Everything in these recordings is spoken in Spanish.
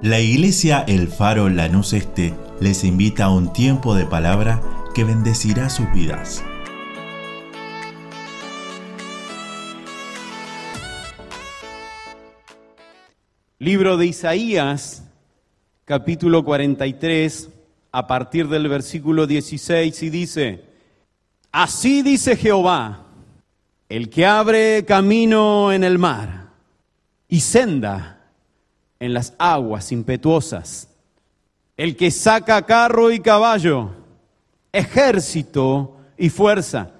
La iglesia El Faro Lanús Este les invita a un tiempo de palabra que bendecirá sus vidas. Libro de Isaías, capítulo 43, a partir del versículo 16, y dice, Así dice Jehová, el que abre camino en el mar y senda en las aguas impetuosas, el que saca carro y caballo, ejército y fuerza,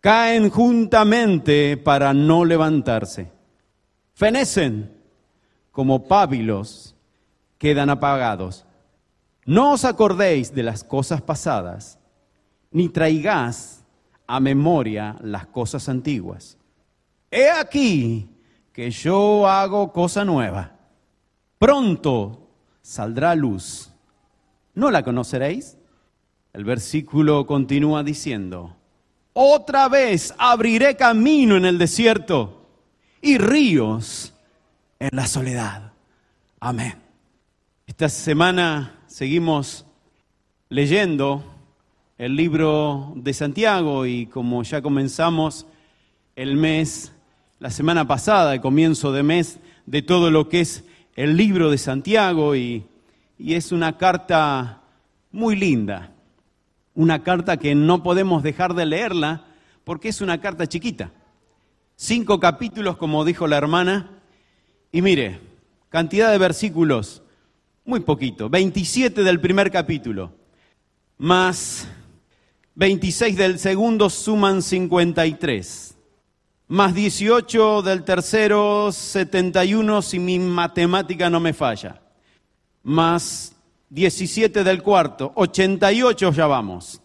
caen juntamente para no levantarse. Fenecen como pábilos, quedan apagados. No os acordéis de las cosas pasadas, ni traigáis a memoria las cosas antiguas. He aquí que yo hago cosa nueva pronto saldrá luz. ¿No la conoceréis? El versículo continúa diciendo, otra vez abriré camino en el desierto y ríos en la soledad. Amén. Esta semana seguimos leyendo el libro de Santiago y como ya comenzamos el mes, la semana pasada, el comienzo de mes, de todo lo que es el libro de Santiago y, es una carta muy linda, una carta que no podemos dejar de leerla porque es una carta chiquita. Cinco capítulos, como dijo la hermana, y mire, cantidad de versículos, muy poquito, 27 del primer capítulo, más 26 del segundo suman 53 más 18 del tercero, 71 si mi matemática no me falla, más 17 del cuarto, 88 ya vamos.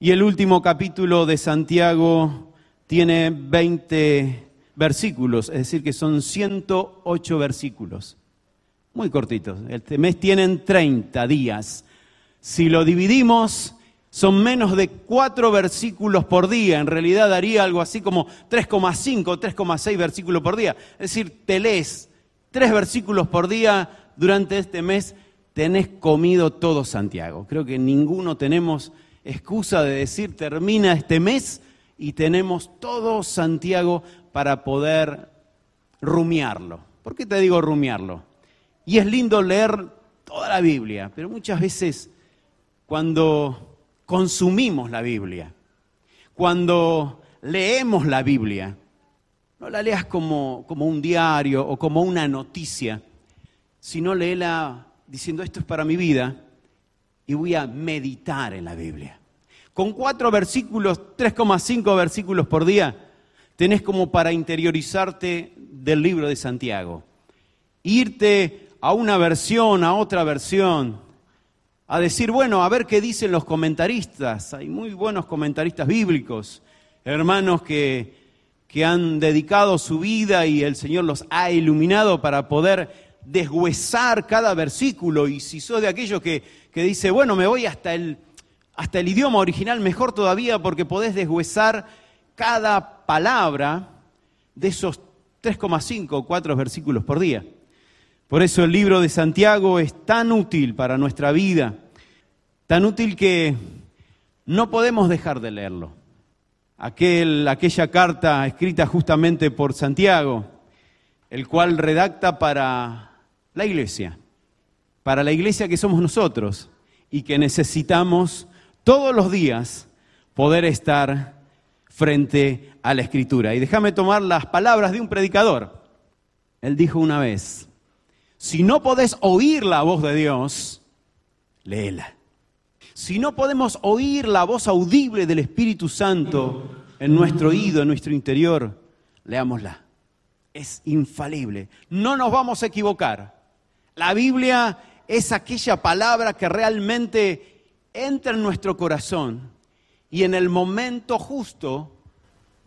Y el último capítulo de Santiago tiene 20 versículos, es decir, que son 108 versículos. Muy cortitos. Este mes tienen 30 días. Si lo dividimos, son menos de cuatro versículos por día. En realidad daría algo así como 3,5, 3,6 versículos por día. Es decir, te lees tres versículos por día durante este mes, tenés comido todo Santiago. Creo que ninguno tenemos excusa de decir termina este mes y tenemos todo Santiago para poder rumiarlo. ¿Por qué te digo rumiarlo? Y es lindo leer toda la Biblia, pero muchas veces cuando consumimos la Biblia, cuando leemos la Biblia, no la leas como, como un diario o como una noticia, sino léela diciendo esto es para mi vida y voy a meditar en la Biblia. Con cuatro versículos, 3,5 versículos por día, tenés como para interiorizarte del libro de Santiago. Irte a una versión, a otra versión, a decir, bueno, a ver qué dicen los comentaristas. Hay muy buenos comentaristas bíblicos, hermanos que, que han dedicado su vida y el Señor los ha iluminado para poder deshuesar cada versículo. Y si sos de aquellos que, que dice, bueno, me voy hasta el, hasta el idioma original, mejor todavía porque podés deshuesar cada palabra de esos 3,5 o 4 versículos por día. Por eso el libro de Santiago es tan útil para nuestra vida, tan útil que no podemos dejar de leerlo. Aquel, aquella carta escrita justamente por Santiago, el cual redacta para la iglesia, para la iglesia que somos nosotros y que necesitamos todos los días poder estar frente a la escritura. Y déjame tomar las palabras de un predicador. Él dijo una vez, si no podés oír la voz de Dios, léela. Si no podemos oír la voz audible del Espíritu Santo en nuestro oído, en nuestro interior, leámosla. Es infalible. No nos vamos a equivocar. La Biblia es aquella palabra que realmente entra en nuestro corazón y en el momento justo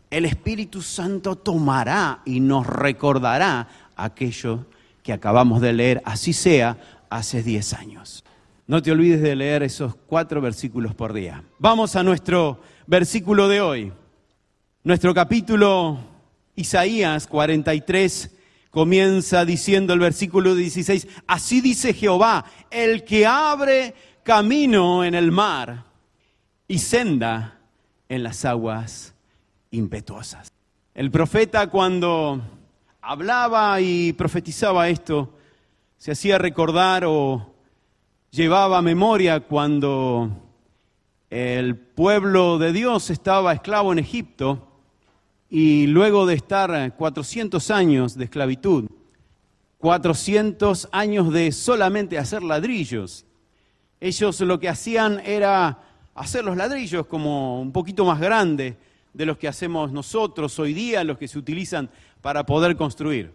el Espíritu Santo tomará y nos recordará aquello que acabamos de leer, así sea, hace 10 años. No te olvides de leer esos cuatro versículos por día. Vamos a nuestro versículo de hoy. Nuestro capítulo Isaías 43 Comienza diciendo el versículo 16, así dice Jehová, el que abre camino en el mar y senda en las aguas impetuosas. El profeta cuando hablaba y profetizaba esto, se hacía recordar o llevaba a memoria cuando el pueblo de Dios estaba esclavo en Egipto y luego de estar 400 años de esclavitud, 400 años de solamente hacer ladrillos, ellos lo que hacían era hacer los ladrillos como un poquito más grandes de los que hacemos nosotros hoy día, los que se utilizan para poder construir.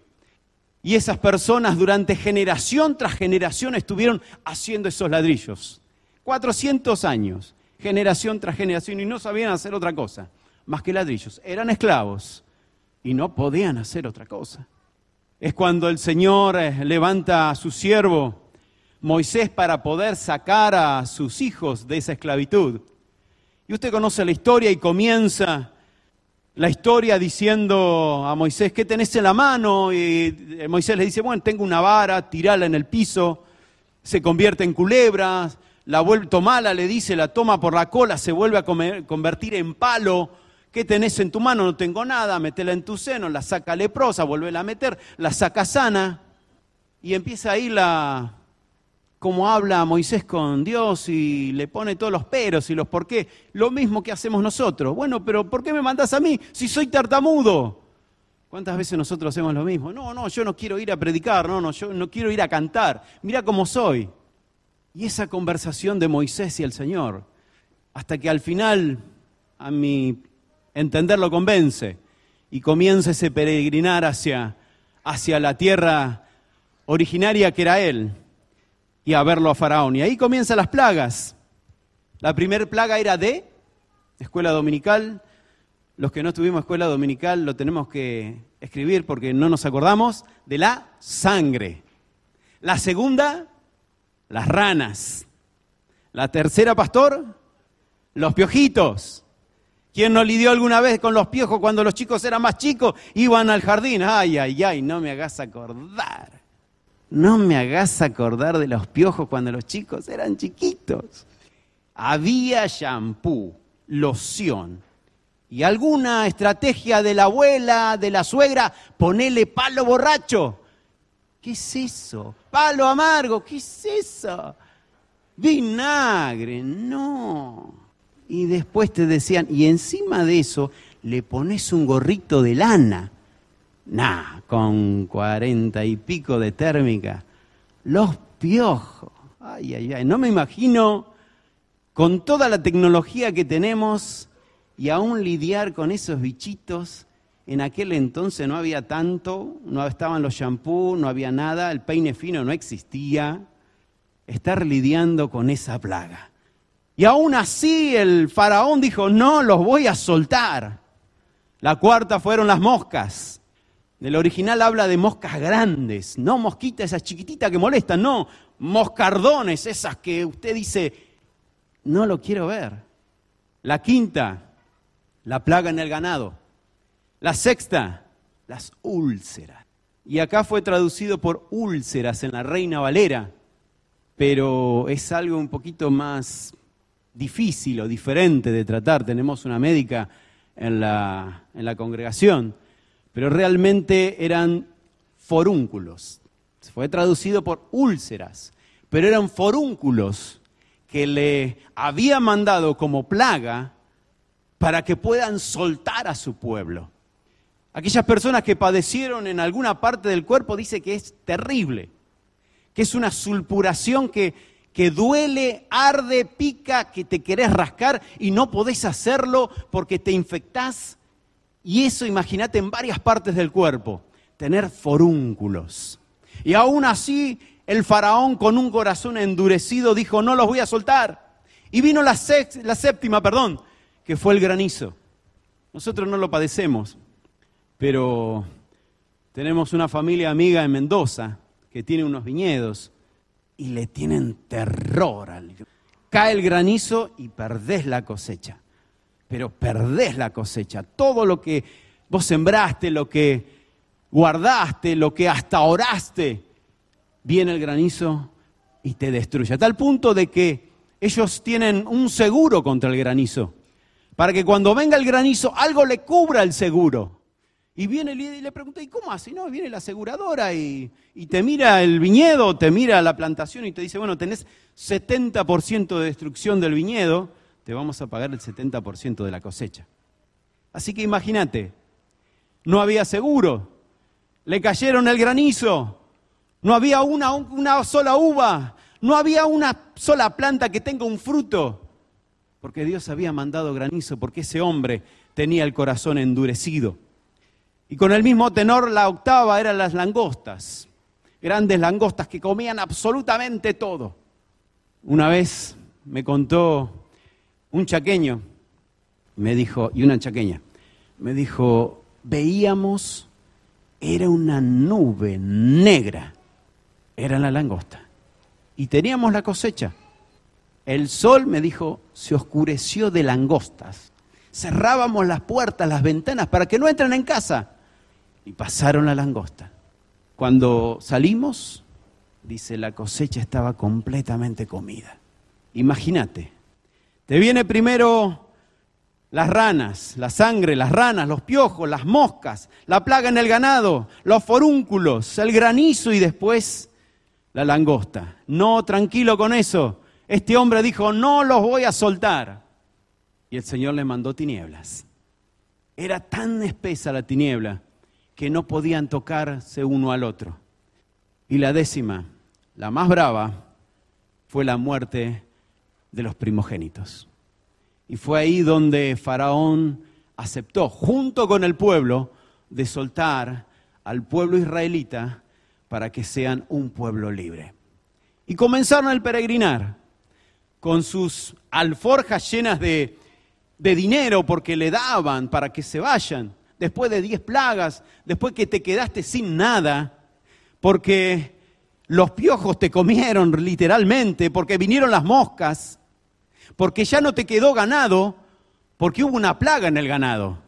Y esas personas durante generación tras generación estuvieron haciendo esos ladrillos. 400 años, generación tras generación, y no sabían hacer otra cosa más que ladrillos. Eran esclavos y no podían hacer otra cosa. Es cuando el Señor eh, levanta a su siervo Moisés para poder sacar a sus hijos de esa esclavitud. Y usted conoce la historia y comienza la historia diciendo a Moisés, ¿qué tenés en la mano? Y Moisés le dice, bueno, tengo una vara, tirala en el piso, se convierte en culebra, la vuelve, tomala, le dice, la toma por la cola, se vuelve a convertir en palo, ¿Qué tenés en tu mano? No tengo nada, metela en tu seno, la saca leprosa, vuelve a meter, la saca sana. Y empieza ahí la, como habla Moisés con Dios y le pone todos los peros y los por qué. Lo mismo que hacemos nosotros. Bueno, pero ¿por qué me mandas a mí si soy tartamudo? ¿Cuántas veces nosotros hacemos lo mismo? No, no, yo no quiero ir a predicar, no, no, yo no quiero ir a cantar. Mira cómo soy. Y esa conversación de Moisés y el Señor, hasta que al final a mi entender lo convence y comienza ese peregrinar hacia, hacia la tierra originaria que era él y a verlo a Faraón. Y ahí comienzan las plagas. La primera plaga era de escuela dominical. Los que no tuvimos escuela dominical lo tenemos que escribir porque no nos acordamos de la sangre. La segunda, las ranas. La tercera, pastor, los piojitos. ¿Quién no lidió alguna vez con los piojos cuando los chicos eran más chicos? Iban al jardín. Ay, ay, ay, no me hagas acordar. No me hagas acordar de los piojos cuando los chicos eran chiquitos. Había shampoo, loción y alguna estrategia de la abuela, de la suegra, ponele palo borracho. ¿Qué es eso? Palo amargo, ¿qué es eso? Vinagre, no y después te decían, y encima de eso le pones un gorrito de lana. Nah, con cuarenta y pico de térmica. Los piojos. Ay, ay, ay. No me imagino con toda la tecnología que tenemos y aún lidiar con esos bichitos. En aquel entonces no había tanto, no estaban los shampoos, no había nada, el peine fino no existía. Estar lidiando con esa plaga. Y aún así el faraón dijo, no los voy a soltar. La cuarta fueron las moscas. El original habla de moscas grandes, no mosquitas esas chiquititas que molestan, no, moscardones, esas que usted dice, no lo quiero ver. La quinta, la plaga en el ganado. La sexta, las úlceras. Y acá fue traducido por úlceras en la Reina Valera, pero es algo un poquito más difícil o diferente de tratar. Tenemos una médica en la, en la congregación, pero realmente eran forúnculos. Fue traducido por úlceras, pero eran forúnculos que le había mandado como plaga para que puedan soltar a su pueblo. Aquellas personas que padecieron en alguna parte del cuerpo dice que es terrible, que es una sulpuración que que duele, arde, pica, que te querés rascar y no podés hacerlo porque te infectás. Y eso imagínate en varias partes del cuerpo, tener forúnculos. Y aún así el faraón con un corazón endurecido dijo, no los voy a soltar. Y vino la, la séptima, perdón, que fue el granizo. Nosotros no lo padecemos, pero tenemos una familia amiga en Mendoza que tiene unos viñedos y le tienen terror. Al... Cae el granizo y perdés la cosecha. Pero perdés la cosecha. Todo lo que vos sembraste, lo que guardaste, lo que hasta oraste, viene el granizo y te destruye. A tal punto de que ellos tienen un seguro contra el granizo, para que cuando venga el granizo algo le cubra el seguro. Y viene y le pregunta, ¿y cómo así? No, viene la aseguradora y, y, te mira el viñedo, te mira la plantación y te dice, bueno, tenés 70% de destrucción del viñedo, te vamos a pagar el 70% de la cosecha. Así que imagínate, no había seguro, le cayeron el granizo, no había una, una sola uva, no había una sola planta que tenga un fruto, porque Dios había mandado granizo, porque ese hombre tenía el corazón endurecido. Y con el mismo tenor la octava eran las langostas, grandes langostas que comían absolutamente todo. Una vez me contó un chaqueño, me dijo, y una chaqueña, me dijo, veíamos, era una nube negra, era la langosta. Y teníamos la cosecha. El sol, me dijo, se oscureció de langostas. Cerrábamos las puertas, las ventanas para que no entren en casa y pasaron la langosta. Cuando salimos, dice, la cosecha estaba completamente comida. Imagínate, te viene primero las ranas, la sangre, las ranas, los piojos, las moscas, la plaga en el ganado, los forúnculos, el granizo y después la langosta. No, tranquilo con eso. Este hombre dijo, no los voy a soltar. Y el Señor le mandó tinieblas. Era tan espesa la tiniebla que no podían tocarse uno al otro. Y la décima, la más brava, fue la muerte de los primogénitos. Y fue ahí donde Faraón aceptó, junto con el pueblo, de soltar al pueblo israelita para que sean un pueblo libre. Y comenzaron el peregrinar con sus alforjas llenas de, de dinero porque le daban para que se vayan después de diez plagas, después que te quedaste sin nada, porque los piojos te comieron literalmente, porque vinieron las moscas, porque ya no te quedó ganado, porque hubo una plaga en el ganado,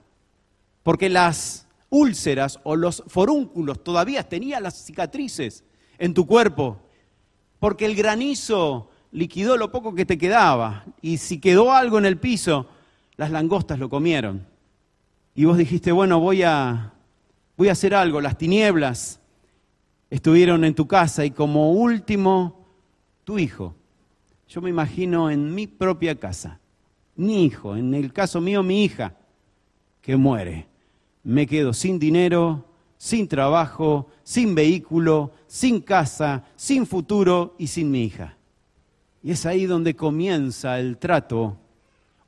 porque las úlceras o los forúnculos todavía tenían las cicatrices en tu cuerpo, porque el granizo liquidó lo poco que te quedaba, y si quedó algo en el piso, las langostas lo comieron. Y vos dijiste, bueno, voy a, voy a hacer algo, las tinieblas estuvieron en tu casa y como último, tu hijo. Yo me imagino en mi propia casa, mi hijo, en el caso mío, mi hija, que muere. Me quedo sin dinero, sin trabajo, sin vehículo, sin casa, sin futuro y sin mi hija. Y es ahí donde comienza el trato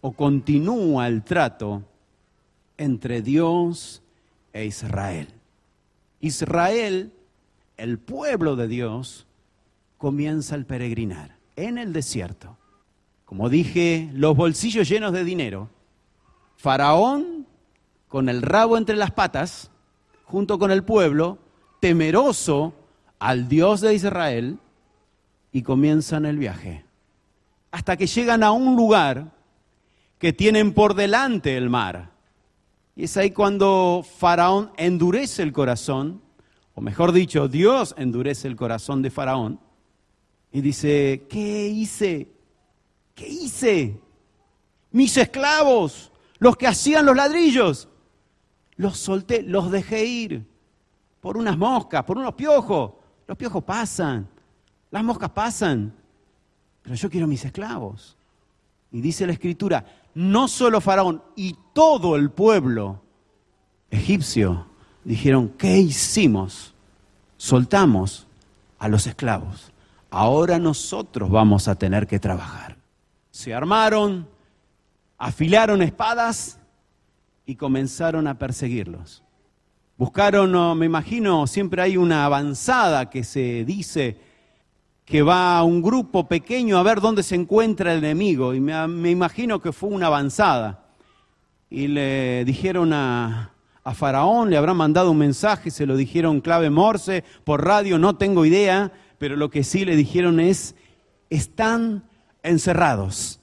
o continúa el trato entre Dios e Israel. Israel, el pueblo de Dios, comienza el peregrinar en el desierto. Como dije, los bolsillos llenos de dinero. Faraón con el rabo entre las patas, junto con el pueblo, temeroso al Dios de Israel, y comienzan el viaje. Hasta que llegan a un lugar que tienen por delante el mar. Y es ahí cuando Faraón endurece el corazón, o mejor dicho, Dios endurece el corazón de Faraón y dice, ¿qué hice? ¿Qué hice? Mis esclavos, los que hacían los ladrillos, los solté, los dejé ir por unas moscas, por unos piojos. Los piojos pasan, las moscas pasan, pero yo quiero mis esclavos. Y dice la escritura, no solo Faraón y todo el pueblo egipcio dijeron, ¿qué hicimos? Soltamos a los esclavos. Ahora nosotros vamos a tener que trabajar. Se armaron, afilaron espadas y comenzaron a perseguirlos. Buscaron, me imagino, siempre hay una avanzada que se dice que va un grupo pequeño a ver dónde se encuentra el enemigo. Y me, imagino que fue una avanzada. Y le dijeron a, a Faraón, le habrán mandado un mensaje, se lo dijeron clave Morse, por radio, no tengo idea, pero lo que sí le dijeron es, están encerrados,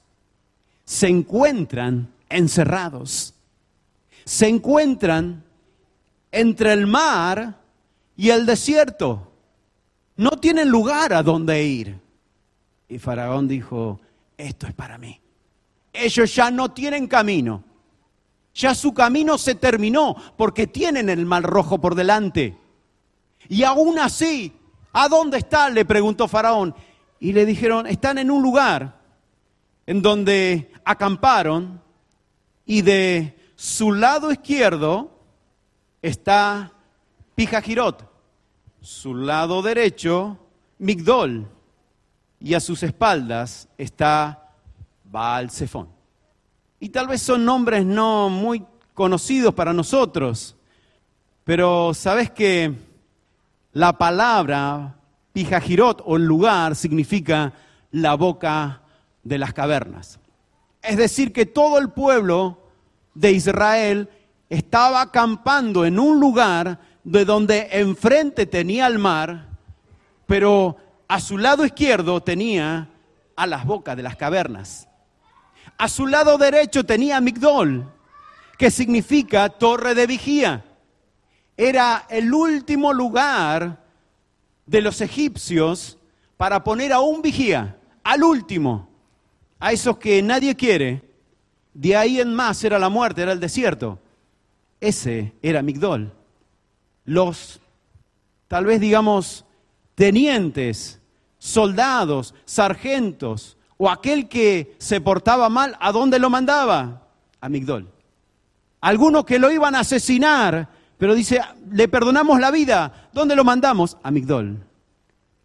se encuentran encerrados, se encuentran entre el mar y el desierto. No tienen lugar a donde ir. Y Faraón dijo, esto es para mí. Ellos ya no tienen camino. Ya su camino se terminó porque tienen el mal rojo por delante. Y aún así, ¿a dónde están? Le preguntó Faraón. Y le dijeron, están en un lugar en donde acamparon y de su lado izquierdo está Pijajirot, su lado derecho Migdol y a sus espaldas está Baal. Y tal vez son nombres no muy conocidos para nosotros, pero sabes que la palabra Pijajirot o lugar significa la boca de las cavernas. Es decir, que todo el pueblo de Israel estaba acampando en un lugar de donde enfrente tenía el mar, pero a su lado izquierdo tenía a las bocas de las cavernas. A su lado derecho tenía Migdol, que significa torre de vigía. Era el último lugar de los egipcios para poner a un vigía, al último, a esos que nadie quiere. De ahí en más era la muerte, era el desierto. Ese era Migdol. Los, tal vez digamos, tenientes, soldados, sargentos, o aquel que se portaba mal, ¿a dónde lo mandaba? A Migdol. Algunos que lo iban a asesinar, pero dice, le perdonamos la vida, ¿dónde lo mandamos? A Migdol.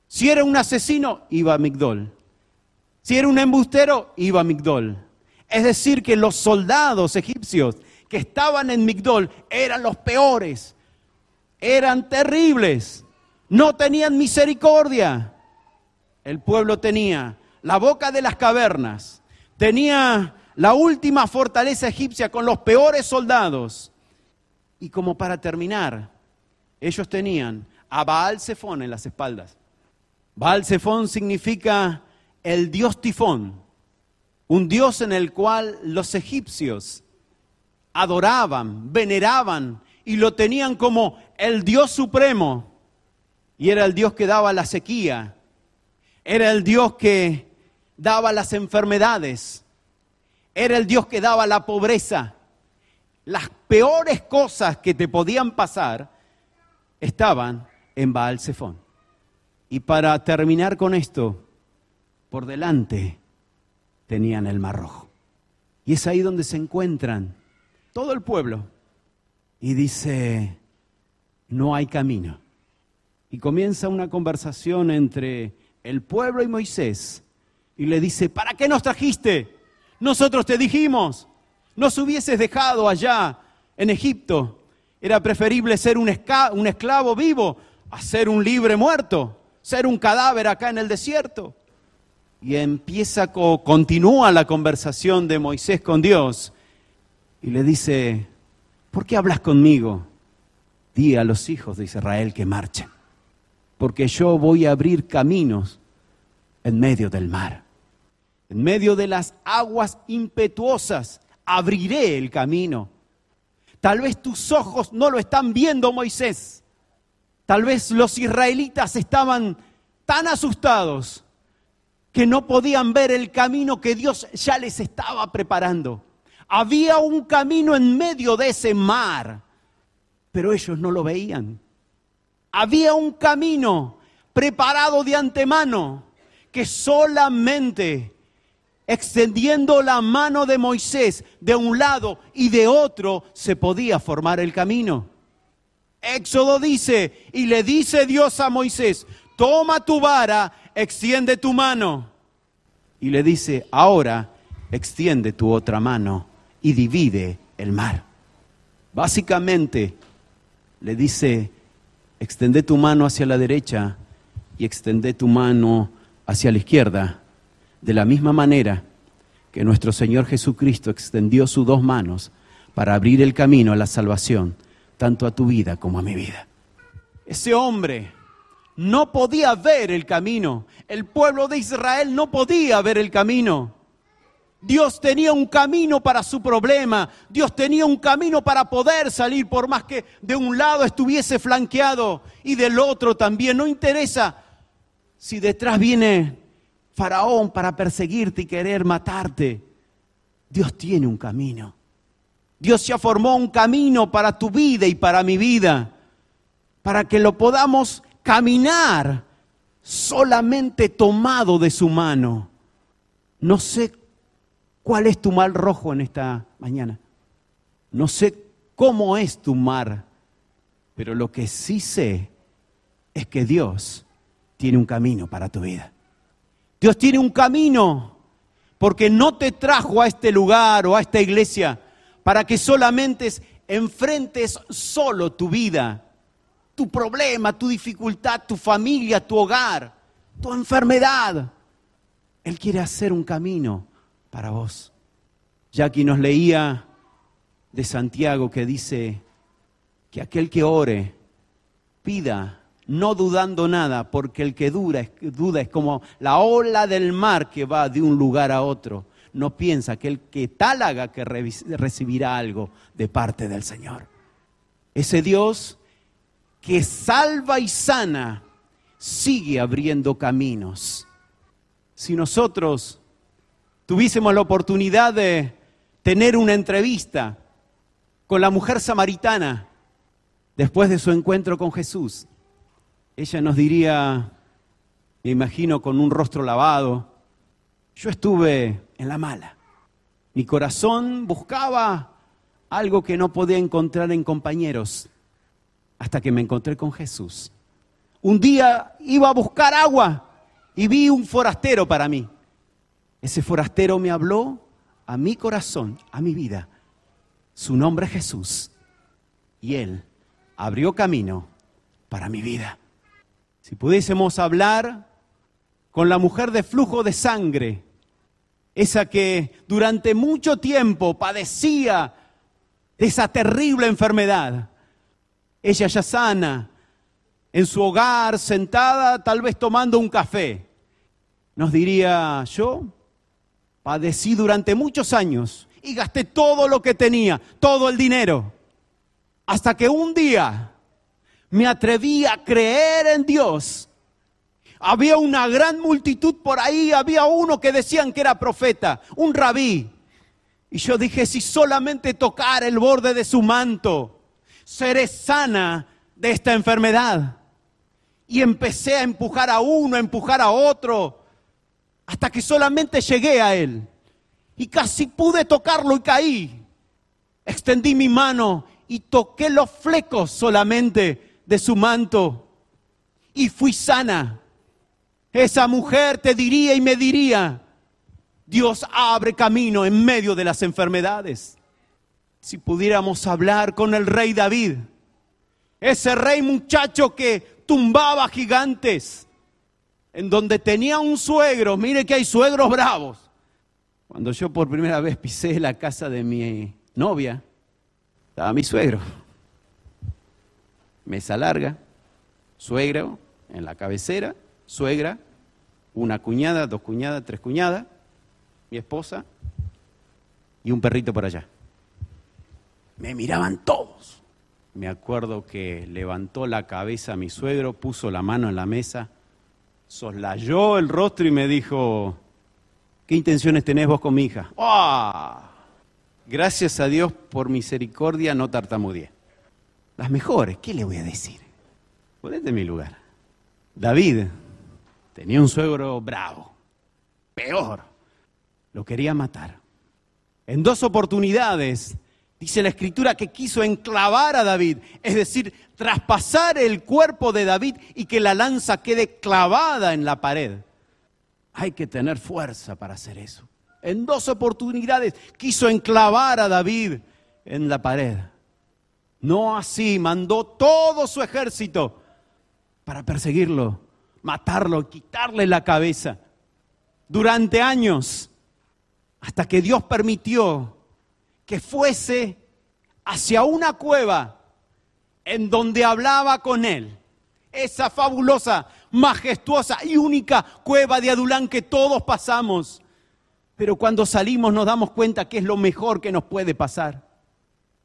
Si era un asesino, iba a Migdol. Si era un embustero, iba a Migdol. Es decir, que los soldados egipcios que estaban en Migdol eran los peores, eran terribles, no tenían misericordia. El pueblo tenía la boca de las cavernas, tenía la última fortaleza egipcia con los peores soldados. Y como para terminar, ellos tenían a Baal Zephon en las espaldas. Baal Zephon significa el dios tifón, un dios en el cual los egipcios adoraban, veneraban y lo tenían como el dios supremo. Y era el dios que daba la sequía, era el dios que daba las enfermedades, era el dios que daba la pobreza. Las peores cosas que te podían pasar estaban en Baal Zephon. Y para terminar con esto, por delante tenían el mar rojo. Y es ahí donde se encuentran todo el pueblo. Y dice, no hay camino. Y comienza una conversación entre el pueblo y Moisés. Y le dice, ¿para qué nos trajiste? Nosotros te dijimos, nos hubieses dejado allá en Egipto. Era preferible ser un, esclavo vivo a ser un libre muerto, ser un cadáver acá en el desierto y empieza, continúa la conversación de Moisés con Dios y le dice, ¿por qué hablas conmigo? Di a los hijos de Israel que marchen, porque yo voy a abrir caminos en medio del mar, en medio de las aguas impetuosas, abriré el camino. Tal vez tus ojos no lo están viendo, Moisés. Tal vez los israelitas estaban tan asustados que no podían ver el camino que Dios ya les estaba preparando. Había un camino en medio de ese mar, pero ellos no lo veían. Había un camino preparado de antemano que solamente extendiendo la mano de Moisés de un lado y de otro se podía formar el camino. Éxodo dice, y le dice Dios a Moisés, toma tu vara extiende tu mano. Y le dice, ahora extiende tu otra mano y divide el mar. Básicamente le dice, extende tu mano hacia la derecha y extende tu mano hacia la izquierda. De la misma manera que nuestro Señor Jesucristo extendió sus dos manos para abrir el camino a la salvación, tanto a tu vida como a mi vida. Ese hombre no podía ver el camino. El pueblo de Israel no podía ver el camino. Dios tenía un camino para su problema, Dios tenía un camino para poder salir, por más que de un lado estuviese flanqueado y del otro también. No interesa si detrás viene Faraón para perseguirte y querer matarte. Dios tiene un camino. Dios ya formó un camino para tu vida y para mi vida, para que lo podamos caminar solamente tomado de su mano. No sé cuál es tu mal rojo en esta mañana. No sé cómo es tu mar, pero lo que sí sé es que Dios tiene un camino para tu vida. Dios tiene un camino porque no te trajo a este lugar o a esta iglesia para que solamente enfrentes solo tu vida, tu problema, tu dificultad, tu familia, tu hogar, tu enfermedad. Él quiere hacer un camino para vos. Jackie nos leía de Santiago que dice que aquel que ore, pida, no dudando nada, porque el que duda, duda es como la ola del mar que va de un lugar a otro. No piensa que el que tal haga que recibirá algo de parte del Señor. Ese Dios que salva y sana sigue abriendo caminos. Si nosotros tuviésemos la oportunidad de tener una entrevista con la mujer samaritana después de su encuentro con Jesús, ella nos diría, me imagino con un rostro lavado, yo estuve en la mala. Mi corazón buscaba algo que no podía encontrar en compañeros hasta que me encontré con Jesús. Un día iba a buscar agua y vi un forastero para mí. Ese forastero me habló a mi corazón, a mi vida. Su nombre es Jesús. Y Él abrió camino para mi vida. Si pudiésemos hablar con la mujer de flujo de sangre, esa que durante mucho tiempo padecía esa terrible enfermedad, ella ya sana, en su hogar, sentada, tal vez tomando un café, nos diría, yo padecí durante muchos años y gasté todo lo que tenía, todo el dinero, hasta que un día me atreví a creer en Dios. Había una gran multitud por ahí, había uno que decían que era profeta, un rabí. Y yo dije, si solamente tocar el borde de su manto, seré sana de esta enfermedad. Y empecé a empujar a uno, a empujar a otro, hasta que solamente llegué a él. Y casi pude tocarlo y caí. Extendí mi mano y toqué los flecos solamente de su manto. Y fui sana. Esa mujer te diría y me diría, Dios abre camino en medio de las enfermedades. Si pudiéramos hablar con el rey David, ese rey muchacho que tumbaba gigantes, en donde tenía un suegro, mire que hay suegros bravos. Cuando yo por primera vez pisé la casa de mi novia, estaba mi suegro. Mesa larga, suegro en la cabecera, suegra, una cuñada, dos cuñadas, tres cuñadas, mi esposa y un perrito por allá. Me miraban todos. Me acuerdo que levantó la cabeza mi suegro, puso la mano en la mesa, soslayó el rostro y me dijo, ¿qué intenciones tenés vos con mi hija? ¡Ah! Gracias a Dios por misericordia no tartamudeé. Las mejores, ¿qué le voy a decir? Ponete en mi lugar. David tenía un suegro bravo, peor, lo quería matar. En dos oportunidades Dice la escritura que quiso enclavar a David, es decir, traspasar el cuerpo de David y que la lanza quede clavada en la pared. Hay que tener fuerza para hacer eso. En dos oportunidades quiso enclavar a David en la pared. No así, mandó todo su ejército para perseguirlo, matarlo, quitarle la cabeza. Durante años, hasta que Dios permitió que fuese hacia una cueva en donde hablaba con él. Esa fabulosa, majestuosa y única cueva de Adulán que todos pasamos. Pero cuando salimos nos damos cuenta que es lo mejor que nos puede pasar.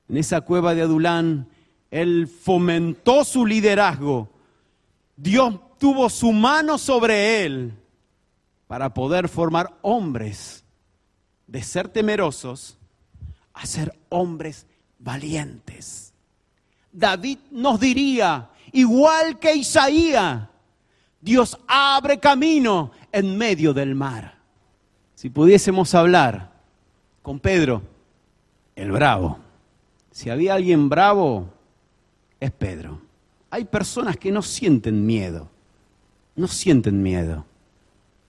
En esa cueva de Adulán, él fomentó su liderazgo. Dios tuvo su mano sobre él para poder formar hombres de ser temerosos a ser hombres valientes. David nos diría, igual que Isaías, Dios abre camino en medio del mar. Si pudiésemos hablar con Pedro, el bravo, si había alguien bravo, es Pedro. Hay personas que no sienten miedo, no sienten miedo.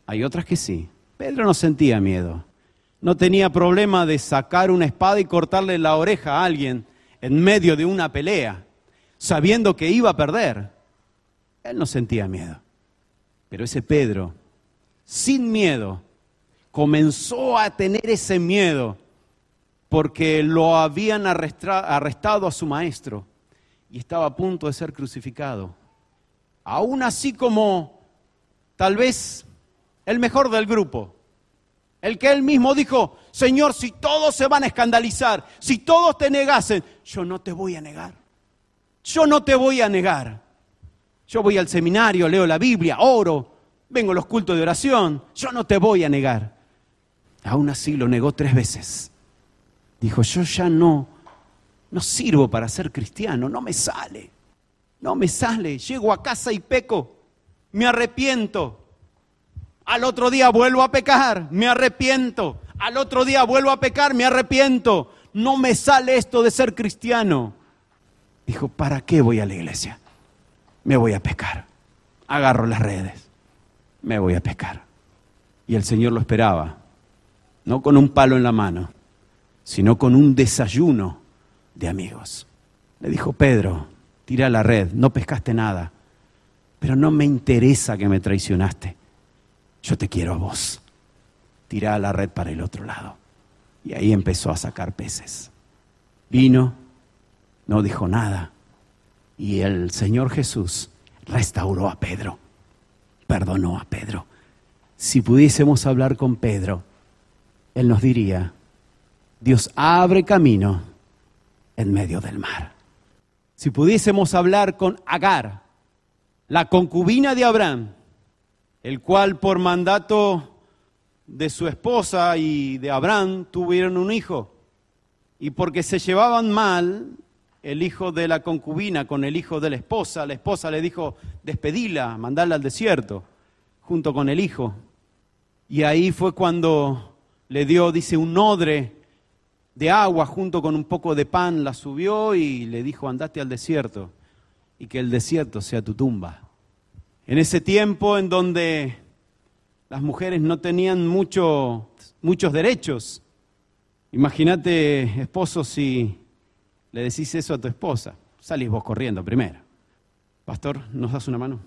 Hay otras que sí. Pedro no sentía miedo. No tenía problema de sacar una espada y cortarle la oreja a alguien en medio de una pelea, sabiendo que iba a perder. Él no sentía miedo. Pero ese Pedro, sin miedo, comenzó a tener ese miedo porque lo habían arrestado a su maestro y estaba a punto de ser crucificado. Aún así como tal vez el mejor del grupo, el que él mismo dijo, Señor, si todos se van a escandalizar, si todos te negasen, yo no te voy a negar. Yo no te voy a negar. Yo voy al seminario, leo la Biblia, oro, vengo a los cultos de oración, yo no te voy a negar. Aún así lo negó tres veces. Dijo, yo ya no, no sirvo para ser cristiano, no me sale, no me sale. Llego a casa y peco, me arrepiento. Al otro día vuelvo a pecar, me arrepiento. Al otro día vuelvo a pecar, me arrepiento. No me sale esto de ser cristiano. Dijo, ¿para qué voy a la iglesia? me voy a pecar. Agarro las redes, me voy a pecar. Y el Señor lo esperaba, no con un palo en la mano, sino con un desayuno de amigos. Le dijo, Pedro, tira la red, no pescaste nada, pero no me interesa que me traicionaste. Yo te quiero a vos. Tira la red para el otro lado. Y ahí empezó a sacar peces. Vino, no dijo nada, y el Señor Jesús restauró a Pedro, perdonó a Pedro. Si pudiésemos hablar con Pedro, Él nos diría, Dios abre camino en medio del mar. Si pudiésemos hablar con Agar, la concubina de Abraham, el cual por mandato de su esposa y de Abraham tuvieron un hijo, y porque se llevaban mal, el hijo de la concubina con el hijo de la esposa. La esposa le dijo, despedila, mandala al desierto, junto con el hijo. Y ahí fue cuando le dio, dice, un odre de agua junto con un poco de pan, la subió y le dijo, andate al desierto y que el desierto sea tu tumba. En ese tiempo en donde las mujeres no tenían mucho, muchos derechos, imagínate, esposos, si le decís eso a tu esposa, salís vos corriendo primero. Pastor, ¿nos das una mano?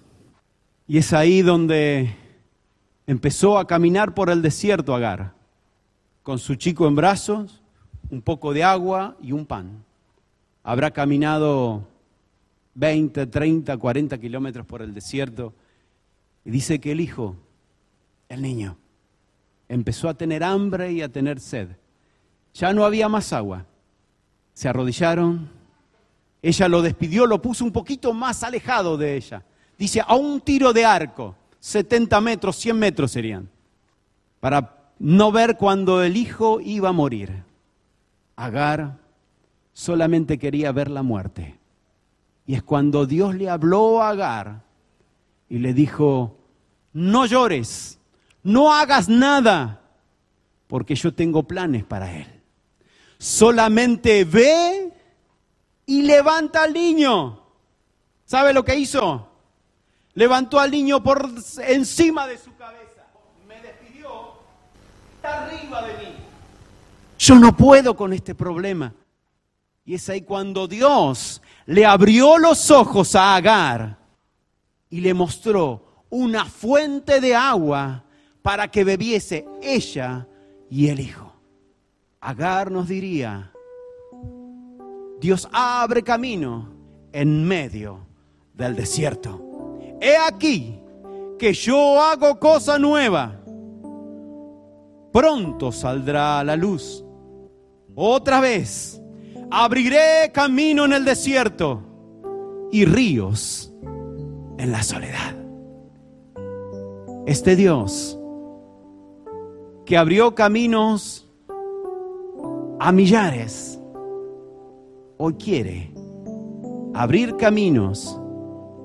Y es ahí donde empezó a caminar por el desierto Agar, con su chico en brazos, un poco de agua y un pan. Habrá caminado 20, 30, 40 kilómetros por el desierto y dice que el hijo, el niño, empezó a tener hambre y a tener sed. Ya no había más agua se arrodillaron. Ella lo despidió, lo puso un poquito más alejado de ella. Dice, a un tiro de arco, 70 metros, 100 metros serían, para no ver cuando el hijo iba a morir. Agar solamente quería ver la muerte. Y es cuando Dios le habló a Agar y le dijo, no llores, no hagas nada, porque yo tengo planes para él solamente ve y levanta al niño. ¿Sabe lo que hizo? Levantó al niño por encima de su cabeza. Me despidió. Está arriba de mí. Yo no puedo con este problema. Y es ahí cuando Dios le abrió los ojos a Agar y le mostró una fuente de agua para que bebiese ella y el hijo. Agar nos diría, Dios abre camino en medio del desierto. He aquí que yo hago cosa nueva. pronto saldrá a la luz. Otra vez, abriré camino en el desierto y ríos en la soledad. Este Dios que abrió caminos a millares, hoy quiere abrir caminos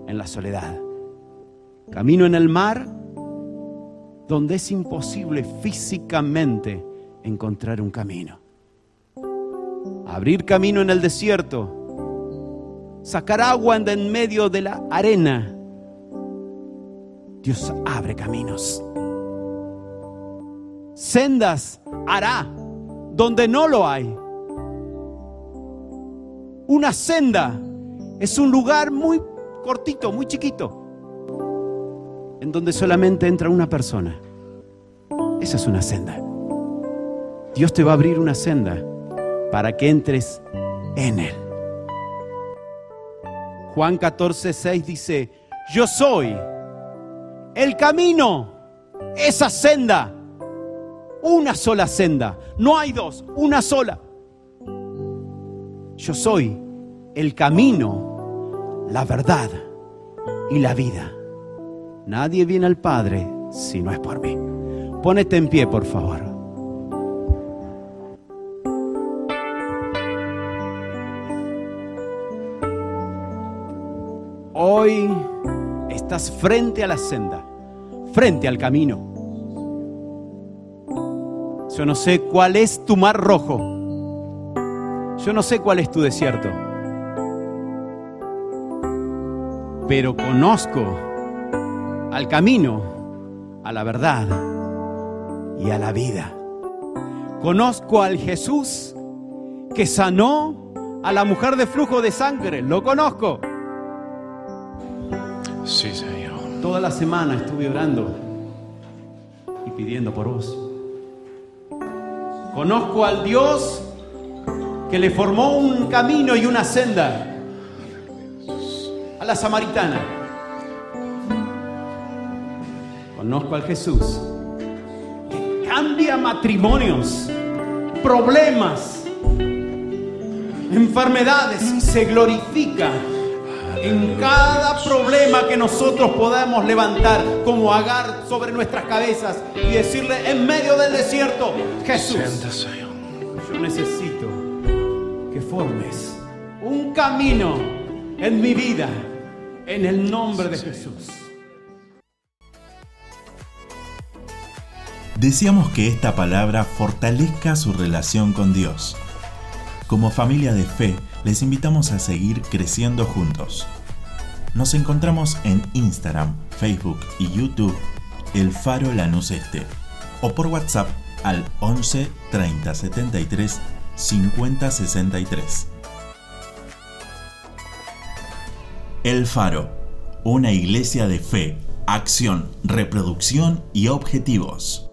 en la soledad. Camino en el mar, donde es imposible físicamente encontrar un camino. Abrir camino en el desierto, sacar agua en medio de la arena. Dios abre caminos. Sendas hará donde no lo hay. Una senda es un lugar muy cortito, muy chiquito en donde solamente entra una persona. Esa es una senda. Dios te va a abrir una senda para que entres en Él. Juan 14, 6 dice, yo soy el camino, esa senda, una sola senda, no hay dos, una sola. Yo soy el camino, la verdad y la vida. Nadie viene al Padre si no es por mí. Pónete en pie, por favor. Hoy estás frente a la senda, frente al camino. Yo no sé cuál es tu mar rojo. Yo no sé cuál es tu desierto. Pero conozco al camino, a la verdad y a la vida. Conozco al Jesús que sanó a la mujer de flujo de sangre. Lo conozco. Sí, Señor. Toda la semana estuve orando y pidiendo por vos. Conozco al Dios que le formó un camino y una senda a la samaritana. Conozco al Jesús que cambia matrimonios, problemas, enfermedades y se glorifica en cada problema que nosotros podamos levantar como agar sobre nuestras cabezas y decirle en medio del desierto, Jesús, yo necesito que formes un camino en mi vida en el nombre de Jesús. Deseamos que esta palabra fortalezca su relación con Dios. Como familia de fe, les invitamos a seguir creciendo juntos. Nos encontramos en Instagram, Facebook y YouTube, El Faro Lanús Este, o por WhatsApp al 11 30 73 50 63. El Faro, una iglesia de fe, acción, reproducción y objetivos.